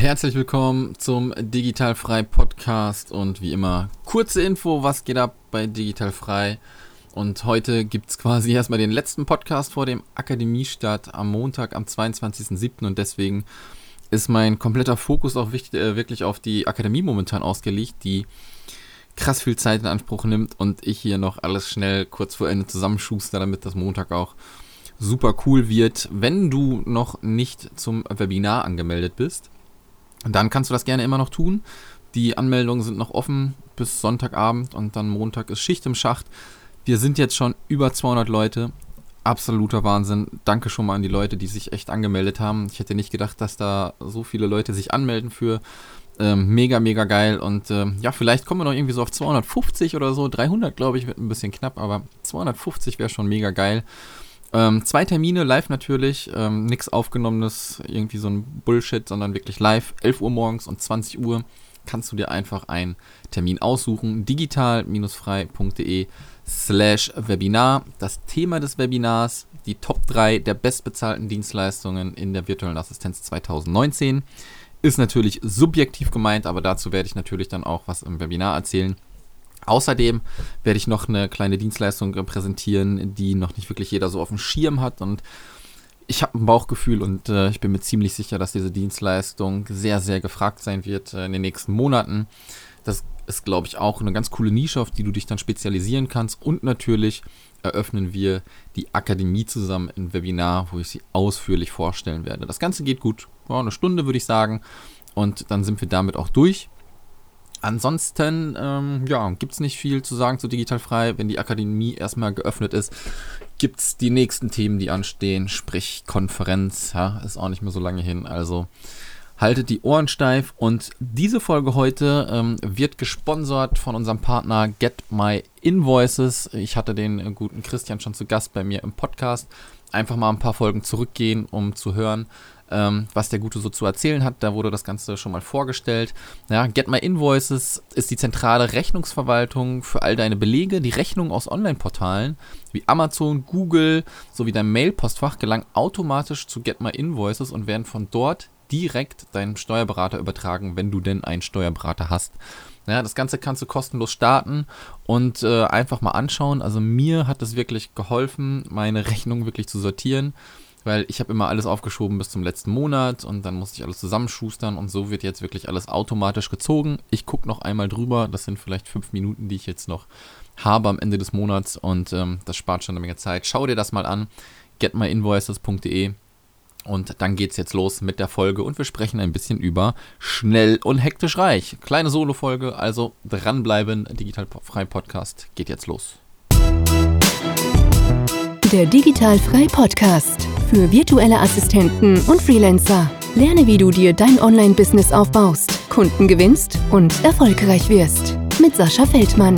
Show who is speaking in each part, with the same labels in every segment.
Speaker 1: Herzlich willkommen zum Digitalfrei Podcast und wie immer kurze Info, was geht ab bei Digitalfrei. Und heute gibt es quasi erstmal den letzten Podcast vor dem Akademiestart am Montag, am 22.07. Und deswegen ist mein kompletter Fokus auch wichtig, äh, wirklich auf die Akademie momentan ausgelegt, die krass viel Zeit in Anspruch nimmt und ich hier noch alles schnell kurz vor Ende zusammenschuster, damit das Montag auch super cool wird. Wenn du noch nicht zum Webinar angemeldet bist, dann kannst du das gerne immer noch tun. Die Anmeldungen sind noch offen bis Sonntagabend und dann Montag ist Schicht im Schacht. Wir sind jetzt schon über 200 Leute. Absoluter Wahnsinn. Danke schon mal an die Leute, die sich echt angemeldet haben. Ich hätte nicht gedacht, dass da so viele Leute sich anmelden für. Ähm, mega, mega geil. Und ähm, ja, vielleicht kommen wir noch irgendwie so auf 250 oder so. 300, glaube ich, wird ein bisschen knapp, aber 250 wäre schon mega geil. Ähm, zwei Termine live natürlich, ähm, nichts aufgenommenes, irgendwie so ein Bullshit, sondern wirklich live. 11 Uhr morgens und 20 Uhr kannst du dir einfach einen Termin aussuchen. digital-frei.de slash Webinar. Das Thema des Webinars, die Top 3 der bestbezahlten Dienstleistungen in der virtuellen Assistenz 2019. Ist natürlich subjektiv gemeint, aber dazu werde ich natürlich dann auch was im Webinar erzählen. Außerdem werde ich noch eine kleine Dienstleistung präsentieren, die noch nicht wirklich jeder so auf dem Schirm hat. Und ich habe ein Bauchgefühl und äh, ich bin mir ziemlich sicher, dass diese Dienstleistung sehr, sehr gefragt sein wird äh, in den nächsten Monaten. Das ist, glaube ich, auch eine ganz coole Nische, auf die du dich dann spezialisieren kannst. Und natürlich eröffnen wir die Akademie zusammen im Webinar, wo ich sie ausführlich vorstellen werde. Das Ganze geht gut, ja, eine Stunde würde ich sagen. Und dann sind wir damit auch durch. Ansonsten, ähm, ja, gibt es nicht viel zu sagen zu Digital Frei. Wenn die Akademie erstmal geöffnet ist, gibt es die nächsten Themen, die anstehen. Sprich, Konferenz, ja, ist auch nicht mehr so lange hin. Also haltet die Ohren steif. Und diese Folge heute ähm, wird gesponsert von unserem Partner Get My Invoices. Ich hatte den äh, guten Christian schon zu Gast bei mir im Podcast. Einfach mal ein paar Folgen zurückgehen, um zu hören, ähm, was der Gute so zu erzählen hat. Da wurde das Ganze schon mal vorgestellt. Ja, Get My Invoices ist die zentrale Rechnungsverwaltung für all deine Belege. Die Rechnungen aus Online-Portalen wie Amazon, Google sowie dein Mail-Postfach gelangen automatisch zu Get My Invoices und werden von dort direkt deinem Steuerberater übertragen, wenn du denn einen Steuerberater hast. Ja, das Ganze kannst du kostenlos starten und äh, einfach mal anschauen. Also mir hat es wirklich geholfen, meine Rechnung wirklich zu sortieren weil ich habe immer alles aufgeschoben bis zum letzten Monat und dann musste ich alles zusammenschustern und so wird jetzt wirklich alles automatisch gezogen. Ich gucke noch einmal drüber, das sind vielleicht fünf Minuten, die ich jetzt noch habe am Ende des Monats und ähm, das spart schon eine Menge Zeit. Schau dir das mal an, getmyinvoices.de und dann geht's jetzt los mit der Folge und wir sprechen ein bisschen über schnell und hektisch reich. Kleine Solo-Folge, also dranbleiben, Digital Frei Podcast geht jetzt los.
Speaker 2: Der Digital Frei Podcast für virtuelle Assistenten und Freelancer. Lerne, wie du dir dein Online-Business aufbaust, Kunden gewinnst und erfolgreich wirst. Mit Sascha Feldmann.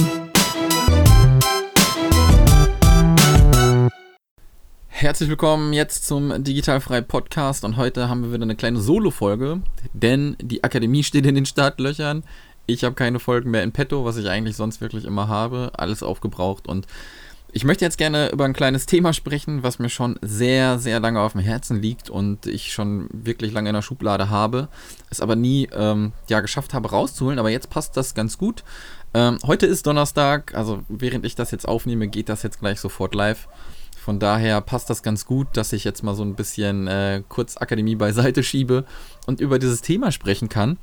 Speaker 1: Herzlich willkommen jetzt zum Digitalfrei Podcast und heute haben wir wieder eine kleine Solo-Folge, denn die Akademie steht in den Startlöchern. Ich habe keine Folgen mehr in petto, was ich eigentlich sonst wirklich immer habe. Alles aufgebraucht und ich möchte jetzt gerne über ein kleines Thema sprechen, was mir schon sehr, sehr lange auf dem Herzen liegt und ich schon wirklich lange in der Schublade habe, es aber nie ähm, ja, geschafft habe rauszuholen, aber jetzt passt das ganz gut. Ähm, heute ist Donnerstag, also während ich das jetzt aufnehme, geht das jetzt gleich sofort live. Von daher passt das ganz gut, dass ich jetzt mal so ein bisschen äh, kurz Akademie beiseite schiebe und über dieses Thema sprechen kann.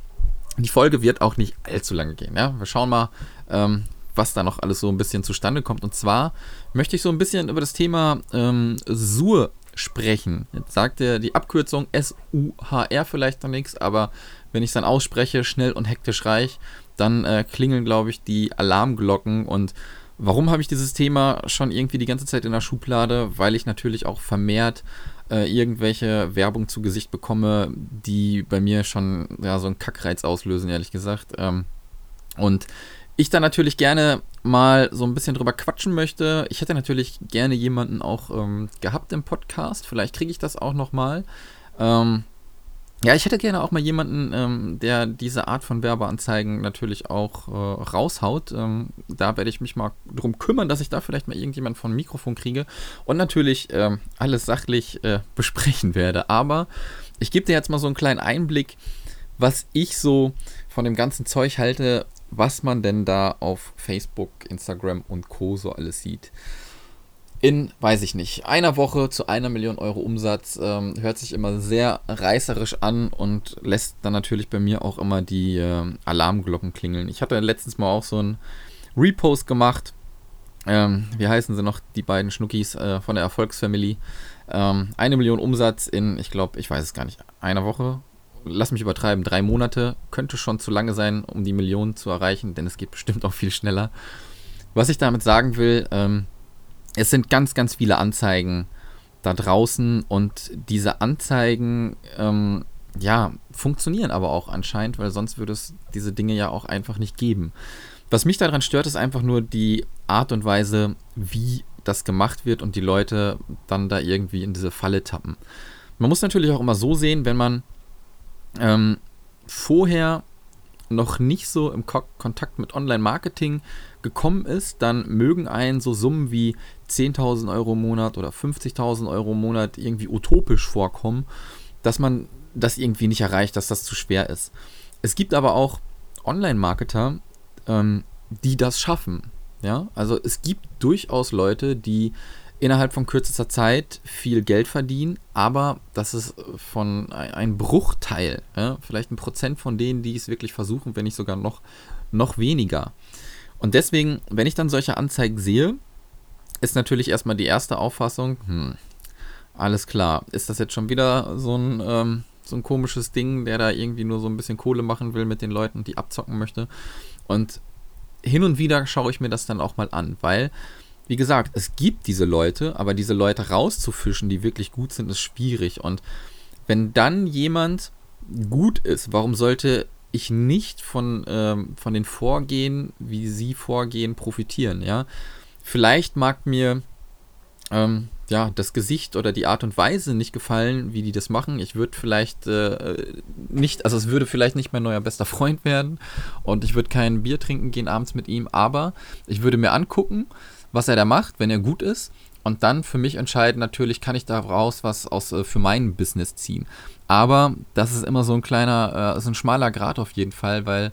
Speaker 1: Die Folge wird auch nicht allzu lange gehen. Ja? Wir schauen mal, ähm, was da noch alles so ein bisschen zustande kommt. Und zwar möchte ich so ein bisschen über das Thema ähm, SUR sprechen. Jetzt sagt er die Abkürzung S-U-H-R vielleicht noch nichts, aber wenn ich es dann ausspreche, schnell und hektisch reich, dann äh, klingeln, glaube ich, die Alarmglocken. Und warum habe ich dieses Thema schon irgendwie die ganze Zeit in der Schublade? Weil ich natürlich auch vermehrt äh, irgendwelche Werbung zu Gesicht bekomme, die bei mir schon ja, so einen Kackreiz auslösen, ehrlich gesagt. Ähm, und ich da natürlich gerne mal so ein bisschen drüber quatschen möchte. Ich hätte natürlich gerne jemanden auch ähm, gehabt im Podcast. Vielleicht kriege ich das auch noch mal. Ähm, ja, ich hätte gerne auch mal jemanden, ähm, der diese Art von Werbeanzeigen natürlich auch äh, raushaut. Ähm, da werde ich mich mal drum kümmern, dass ich da vielleicht mal irgendjemand von Mikrofon kriege und natürlich ähm, alles sachlich äh, besprechen werde. Aber ich gebe dir jetzt mal so einen kleinen Einblick, was ich so von dem ganzen Zeug halte, was man denn da auf Facebook, Instagram und Co. so alles sieht. In, weiß ich nicht, einer Woche zu einer Million Euro Umsatz ähm, hört sich immer sehr reißerisch an und lässt dann natürlich bei mir auch immer die äh, Alarmglocken klingeln. Ich hatte letztens mal auch so ein Repost gemacht. Ähm, wie heißen sie noch, die beiden Schnuckis äh, von der Erfolgsfamily? Ähm, eine Million Umsatz in, ich glaube, ich weiß es gar nicht, einer Woche lass mich übertreiben, drei Monate könnte schon zu lange sein, um die Millionen zu erreichen, denn es geht bestimmt auch viel schneller. Was ich damit sagen will, ähm, es sind ganz, ganz viele Anzeigen da draußen und diese Anzeigen, ähm, ja, funktionieren aber auch anscheinend, weil sonst würde es diese Dinge ja auch einfach nicht geben. Was mich daran stört, ist einfach nur die Art und Weise, wie das gemacht wird und die Leute dann da irgendwie in diese Falle tappen. Man muss natürlich auch immer so sehen, wenn man ähm, vorher noch nicht so im Ko Kontakt mit Online-Marketing gekommen ist, dann mögen einen so Summen wie 10.000 Euro im Monat oder 50.000 Euro im Monat irgendwie utopisch vorkommen, dass man das irgendwie nicht erreicht, dass das zu schwer ist. Es gibt aber auch Online-Marketer, ähm, die das schaffen. Ja, also es gibt durchaus Leute, die innerhalb von kürzester Zeit viel Geld verdienen, aber das ist von ein Bruchteil, ja, vielleicht ein Prozent von denen, die es wirklich versuchen, wenn nicht sogar noch, noch weniger. Und deswegen, wenn ich dann solche Anzeigen sehe, ist natürlich erstmal die erste Auffassung, hm, alles klar, ist das jetzt schon wieder so ein, ähm, so ein komisches Ding, der da irgendwie nur so ein bisschen Kohle machen will mit den Leuten, die abzocken möchte. Und hin und wieder schaue ich mir das dann auch mal an, weil wie gesagt, es gibt diese Leute, aber diese Leute rauszufischen, die wirklich gut sind, ist schwierig. Und wenn dann jemand gut ist, warum sollte ich nicht von, ähm, von den Vorgehen, wie sie vorgehen, profitieren, ja? Vielleicht mag mir ähm, ja, das Gesicht oder die Art und Weise nicht gefallen, wie die das machen. Ich würde vielleicht äh, nicht, also es würde vielleicht nicht mein neuer bester Freund werden und ich würde kein Bier trinken gehen abends mit ihm, aber ich würde mir angucken, was er da macht, wenn er gut ist. Und dann für mich entscheiden, natürlich kann ich daraus was aus, äh, für mein Business ziehen. Aber das ist immer so ein kleiner, äh, so ein schmaler Grad auf jeden Fall, weil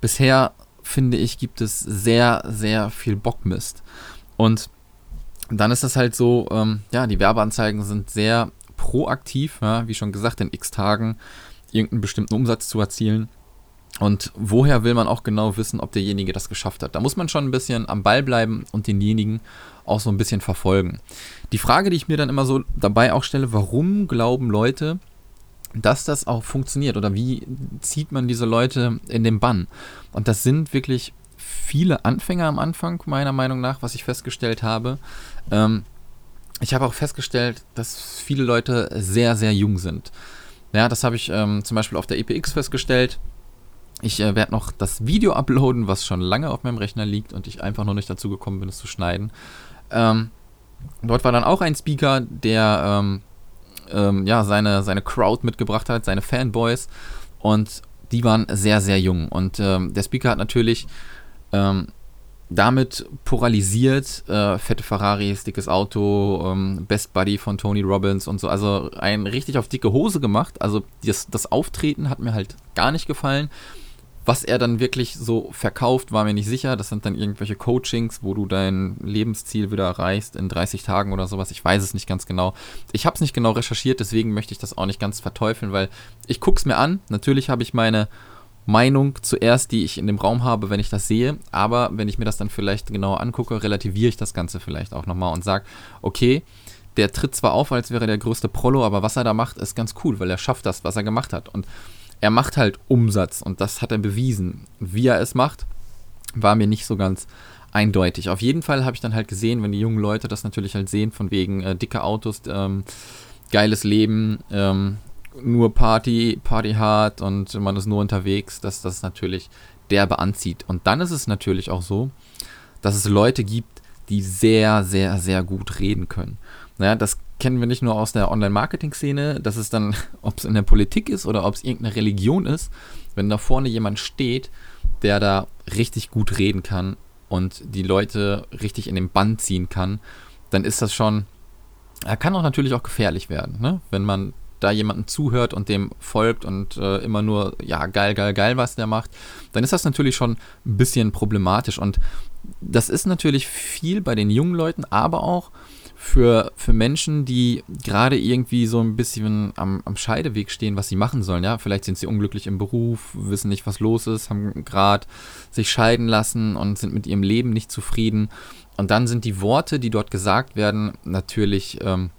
Speaker 1: bisher, finde ich, gibt es sehr, sehr viel Bockmist. Und dann ist das halt so, ähm, ja, die Werbeanzeigen sind sehr proaktiv, ja, wie schon gesagt, in x Tagen irgendeinen bestimmten Umsatz zu erzielen. Und woher will man auch genau wissen, ob derjenige das geschafft hat? Da muss man schon ein bisschen am Ball bleiben und denjenigen auch so ein bisschen verfolgen. Die Frage, die ich mir dann immer so dabei auch stelle, warum glauben Leute, dass das auch funktioniert oder wie zieht man diese Leute in den Bann? Und das sind wirklich viele Anfänger am Anfang, meiner Meinung nach, was ich festgestellt habe. Ähm, ich habe auch festgestellt, dass viele Leute sehr, sehr jung sind. Ja, das habe ich ähm, zum Beispiel auf der EPX festgestellt. Ich äh, werde noch das Video uploaden, was schon lange auf meinem Rechner liegt und ich einfach noch nicht dazu gekommen bin, es zu schneiden. Ähm, dort war dann auch ein Speaker, der ähm, ähm, ja, seine, seine Crowd mitgebracht hat, seine Fanboys. Und die waren sehr, sehr jung. Und ähm, der Speaker hat natürlich ähm, damit polarisiert, äh, fette Ferraris, dickes Auto, ähm, Best Buddy von Tony Robbins und so. Also ein richtig auf dicke Hose gemacht. Also das, das Auftreten hat mir halt gar nicht gefallen. Was er dann wirklich so verkauft, war mir nicht sicher. Das sind dann irgendwelche Coachings, wo du dein Lebensziel wieder erreichst in 30 Tagen oder sowas. Ich weiß es nicht ganz genau. Ich habe es nicht genau recherchiert, deswegen möchte ich das auch nicht ganz verteufeln, weil ich gucke es mir an. Natürlich habe ich meine Meinung zuerst, die ich in dem Raum habe, wenn ich das sehe. Aber wenn ich mir das dann vielleicht genauer angucke, relativiere ich das Ganze vielleicht auch nochmal und sage, okay, der tritt zwar auf, als wäre der größte Prollo, aber was er da macht, ist ganz cool, weil er schafft das, was er gemacht hat. Und er macht halt Umsatz und das hat er bewiesen. Wie er es macht, war mir nicht so ganz eindeutig. Auf jeden Fall habe ich dann halt gesehen, wenn die jungen Leute das natürlich halt sehen, von wegen äh, dicke Autos, ähm, geiles Leben, ähm, nur Party, Party hard und man ist nur unterwegs, dass das natürlich derbe anzieht. Und dann ist es natürlich auch so, dass es Leute gibt, die sehr, sehr, sehr gut reden können. Naja, das kennen wir nicht nur aus der Online-Marketing-Szene, dass es dann, ob es in der Politik ist oder ob es irgendeine Religion ist, wenn da vorne jemand steht, der da richtig gut reden kann und die Leute richtig in den Bann ziehen kann, dann ist das schon, er kann auch natürlich auch gefährlich werden, ne? wenn man da jemanden zuhört und dem folgt und äh, immer nur, ja, geil, geil, geil, was der macht, dann ist das natürlich schon ein bisschen problematisch. Und das ist natürlich viel bei den jungen Leuten, aber auch für, für Menschen, die gerade irgendwie so ein bisschen am, am Scheideweg stehen, was sie machen sollen. Ja, vielleicht sind sie unglücklich im Beruf, wissen nicht, was los ist, haben gerade sich scheiden lassen und sind mit ihrem Leben nicht zufrieden. Und dann sind die Worte, die dort gesagt werden, natürlich ähm,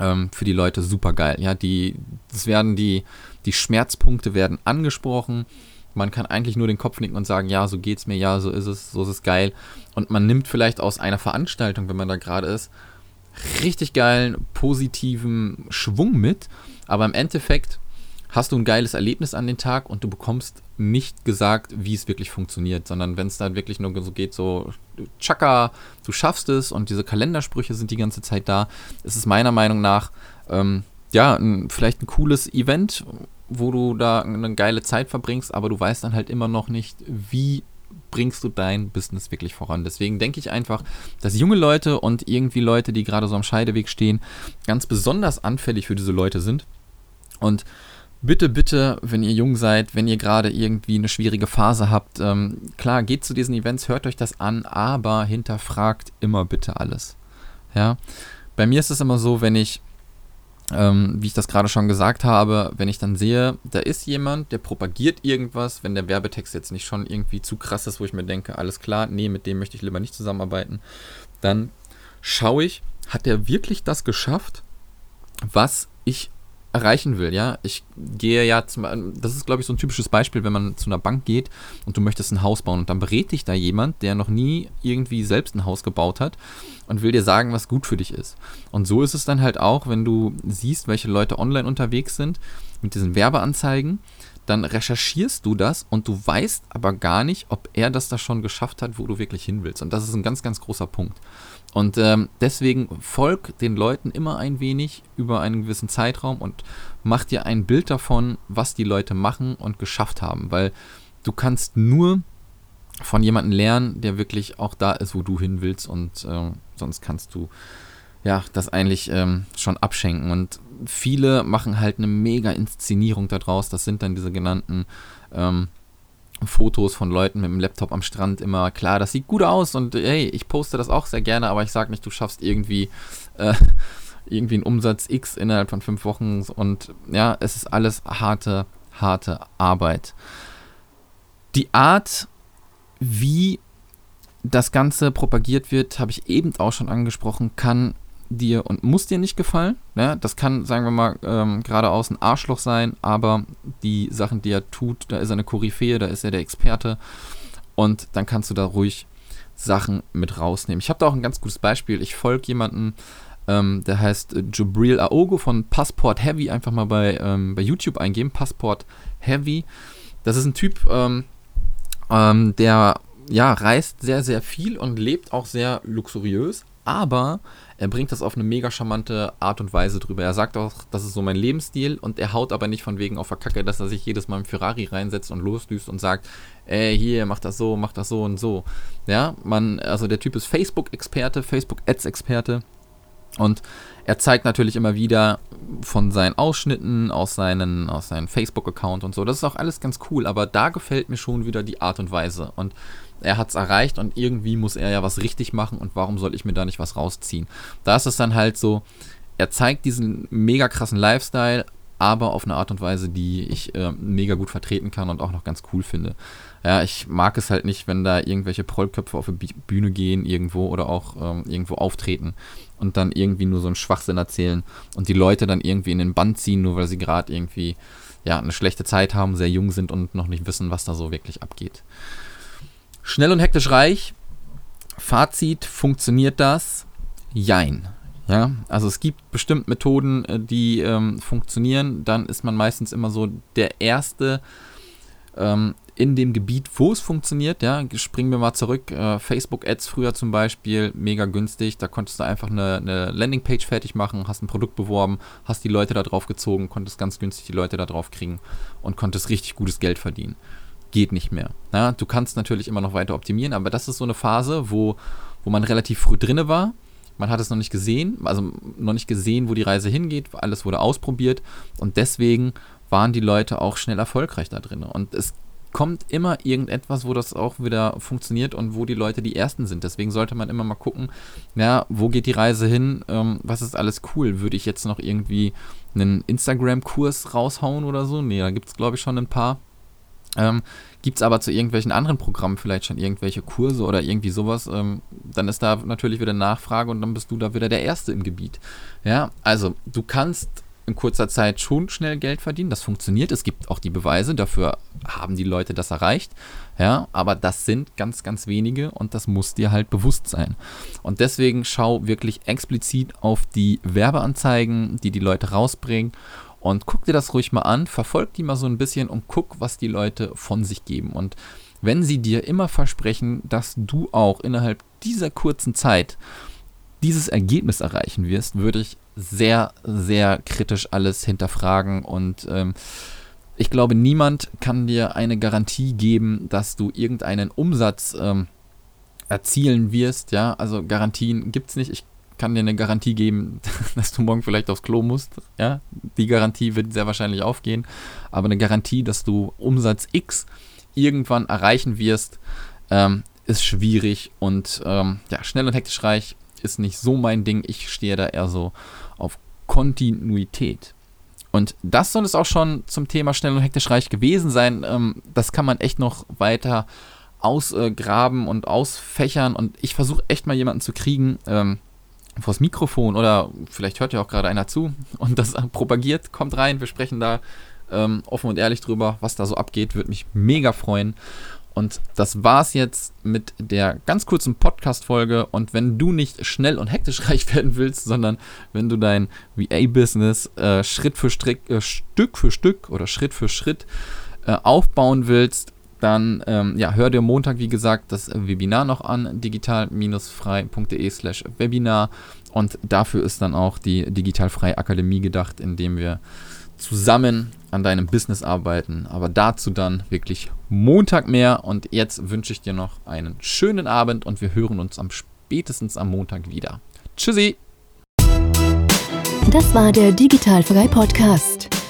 Speaker 1: ähm, für die Leute super geil. Ja, die, das werden die, die Schmerzpunkte werden angesprochen. Man kann eigentlich nur den Kopf nicken und sagen, ja, so geht's mir, ja, so ist es, so ist es geil. Und man nimmt vielleicht aus einer Veranstaltung, wenn man da gerade ist, richtig geilen, positiven Schwung mit, aber im Endeffekt hast du ein geiles Erlebnis an den Tag und du bekommst nicht gesagt, wie es wirklich funktioniert, sondern wenn es dann wirklich nur so geht, so Chaka, du schaffst es und diese Kalendersprüche sind die ganze Zeit da, ist es meiner Meinung nach ähm, ja ein, vielleicht ein cooles Event, wo du da eine geile Zeit verbringst, aber du weißt dann halt immer noch nicht, wie bringst du dein Business wirklich voran. Deswegen denke ich einfach, dass junge Leute und irgendwie Leute, die gerade so am Scheideweg stehen, ganz besonders anfällig für diese Leute sind. Und bitte, bitte, wenn ihr jung seid, wenn ihr gerade irgendwie eine schwierige Phase habt, ähm, klar, geht zu diesen Events, hört euch das an, aber hinterfragt immer bitte alles. Ja, bei mir ist es immer so, wenn ich ähm, wie ich das gerade schon gesagt habe, wenn ich dann sehe, da ist jemand, der propagiert irgendwas, wenn der Werbetext jetzt nicht schon irgendwie zu krass ist, wo ich mir denke, alles klar, nee, mit dem möchte ich lieber nicht zusammenarbeiten, dann schaue ich, hat der wirklich das geschafft, was ich erreichen will, ja. Ich gehe ja zum, das ist glaube ich so ein typisches Beispiel, wenn man zu einer Bank geht und du möchtest ein Haus bauen und dann berät dich da jemand, der noch nie irgendwie selbst ein Haus gebaut hat und will dir sagen, was gut für dich ist. Und so ist es dann halt auch, wenn du siehst, welche Leute online unterwegs sind mit diesen Werbeanzeigen, dann recherchierst du das und du weißt aber gar nicht, ob er das da schon geschafft hat, wo du wirklich hin willst. Und das ist ein ganz, ganz großer Punkt. Und ähm, deswegen folg den Leuten immer ein wenig über einen gewissen Zeitraum und mach dir ein Bild davon, was die Leute machen und geschafft haben. Weil du kannst nur von jemandem lernen, der wirklich auch da ist, wo du hin willst und äh, sonst kannst du ja das eigentlich ähm, schon abschenken. Und viele machen halt eine mega Inszenierung daraus. Das sind dann diese genannten ähm, Fotos von Leuten mit dem Laptop am Strand immer, klar, das sieht gut aus und hey, ich poste das auch sehr gerne, aber ich sage nicht, du schaffst irgendwie, äh, irgendwie einen Umsatz X innerhalb von fünf Wochen und ja, es ist alles harte, harte Arbeit. Die Art, wie das Ganze propagiert wird, habe ich eben auch schon angesprochen, kann dir und muss dir nicht gefallen. Ne? Das kann, sagen wir mal, ähm, geradeaus ein Arschloch sein, aber die Sachen, die er tut, da ist er eine Koryphäe, da ist er der Experte und dann kannst du da ruhig Sachen mit rausnehmen. Ich habe da auch ein ganz gutes Beispiel. Ich folge jemanden, ähm, der heißt Jubril Aogo von Passport Heavy. Einfach mal bei, ähm, bei YouTube eingeben. Passport Heavy. Das ist ein Typ, ähm, ähm, der ja, reist sehr, sehr viel und lebt auch sehr luxuriös, aber er bringt das auf eine mega charmante Art und Weise drüber. Er sagt auch, das ist so mein Lebensstil und er haut aber nicht von wegen auf der Kacke, dass er sich jedes Mal im Ferrari reinsetzt und losdüst und sagt, ey, hier, mach das so, mach das so und so. Ja, man, also der Typ ist Facebook-Experte, Facebook-Ads-Experte und er zeigt natürlich immer wieder von seinen Ausschnitten aus seinen, aus seinem Facebook-Account und so. Das ist auch alles ganz cool, aber da gefällt mir schon wieder die Art und Weise. Und er hat es erreicht und irgendwie muss er ja was richtig machen und warum soll ich mir da nicht was rausziehen? Da ist es dann halt so, er zeigt diesen mega krassen Lifestyle, aber auf eine Art und Weise, die ich äh, mega gut vertreten kann und auch noch ganz cool finde. Ja, ich mag es halt nicht, wenn da irgendwelche Prollköpfe auf die Bühne gehen irgendwo oder auch ähm, irgendwo auftreten und dann irgendwie nur so einen Schwachsinn erzählen und die Leute dann irgendwie in den Band ziehen, nur weil sie gerade irgendwie ja, eine schlechte Zeit haben, sehr jung sind und noch nicht wissen, was da so wirklich abgeht. Schnell und hektisch reich. Fazit, funktioniert das? Jein. Ja, also es gibt bestimmt Methoden, äh, die ähm, funktionieren. Dann ist man meistens immer so der Erste ähm, in dem Gebiet, wo es funktioniert. Ja, springen wir mal zurück. Äh, Facebook-Ads früher zum Beispiel, mega günstig. Da konntest du einfach eine, eine Landingpage fertig machen, hast ein Produkt beworben, hast die Leute da drauf gezogen, konntest ganz günstig die Leute da drauf kriegen und konntest richtig gutes Geld verdienen geht nicht mehr. Ja, du kannst natürlich immer noch weiter optimieren, aber das ist so eine Phase, wo, wo man relativ früh drinne war man hat es noch nicht gesehen, also noch nicht gesehen, wo die Reise hingeht, alles wurde ausprobiert und deswegen waren die Leute auch schnell erfolgreich da drin. Und es kommt immer irgendetwas, wo das auch wieder funktioniert und wo die Leute die Ersten sind. Deswegen sollte man immer mal gucken, ja, wo geht die Reise hin, ähm, was ist alles cool. Würde ich jetzt noch irgendwie einen Instagram-Kurs raushauen oder so? Nee, da gibt es, glaube ich, schon ein paar. Ähm, Gibt es aber zu irgendwelchen anderen Programmen vielleicht schon irgendwelche Kurse oder irgendwie sowas, ähm, dann ist da natürlich wieder Nachfrage und dann bist du da wieder der Erste im Gebiet. Ja, also du kannst in kurzer Zeit schon schnell Geld verdienen. Das funktioniert. Es gibt auch die Beweise. Dafür haben die Leute das erreicht. Ja, aber das sind ganz, ganz wenige und das muss dir halt bewusst sein. Und deswegen schau wirklich explizit auf die Werbeanzeigen, die die Leute rausbringen und guck dir das ruhig mal an, verfolg die mal so ein bisschen und guck, was die Leute von sich geben. Und wenn sie dir immer versprechen, dass du auch innerhalb dieser kurzen Zeit dieses Ergebnis erreichen wirst, würde ich sehr, sehr kritisch alles hinterfragen und ähm, ich glaube, niemand kann dir eine Garantie geben, dass du irgendeinen Umsatz ähm, erzielen wirst. Ja, also Garantien gibt es nicht. Ich kann dir eine Garantie geben, dass du morgen vielleicht aufs Klo musst. Ja, die Garantie wird sehr wahrscheinlich aufgehen. Aber eine Garantie, dass du Umsatz X irgendwann erreichen wirst, ähm, ist schwierig und ähm, ja, schnell und hektisch reich ist nicht so mein Ding. Ich stehe da eher so auf Kontinuität. Und das soll es auch schon zum Thema schnell und hektisch reich gewesen sein. Ähm, das kann man echt noch weiter ausgraben und ausfächern. Und ich versuche echt mal jemanden zu kriegen, ähm, vors Mikrofon oder vielleicht hört ja auch gerade einer zu und das propagiert, kommt rein. Wir sprechen da ähm, offen und ehrlich drüber, was da so abgeht. Würde mich mega freuen. Und das war's jetzt mit der ganz kurzen Podcast-Folge. Und wenn du nicht schnell und hektisch reich werden willst, sondern wenn du dein VA-Business äh, Schritt für Strick, äh, Stück für Stück oder Schritt für Schritt äh, aufbauen willst, dann ähm, ja, hör dir Montag, wie gesagt, das Webinar noch an, digital-frei.de slash Webinar. Und dafür ist dann auch die Digitalfrei Akademie gedacht, in dem wir zusammen an deinem Business arbeiten. Aber dazu dann wirklich Montag mehr. Und jetzt wünsche ich dir noch einen schönen Abend und wir hören uns am spätestens am Montag wieder. Tschüssi!
Speaker 2: Das war der Digitalfrei Podcast.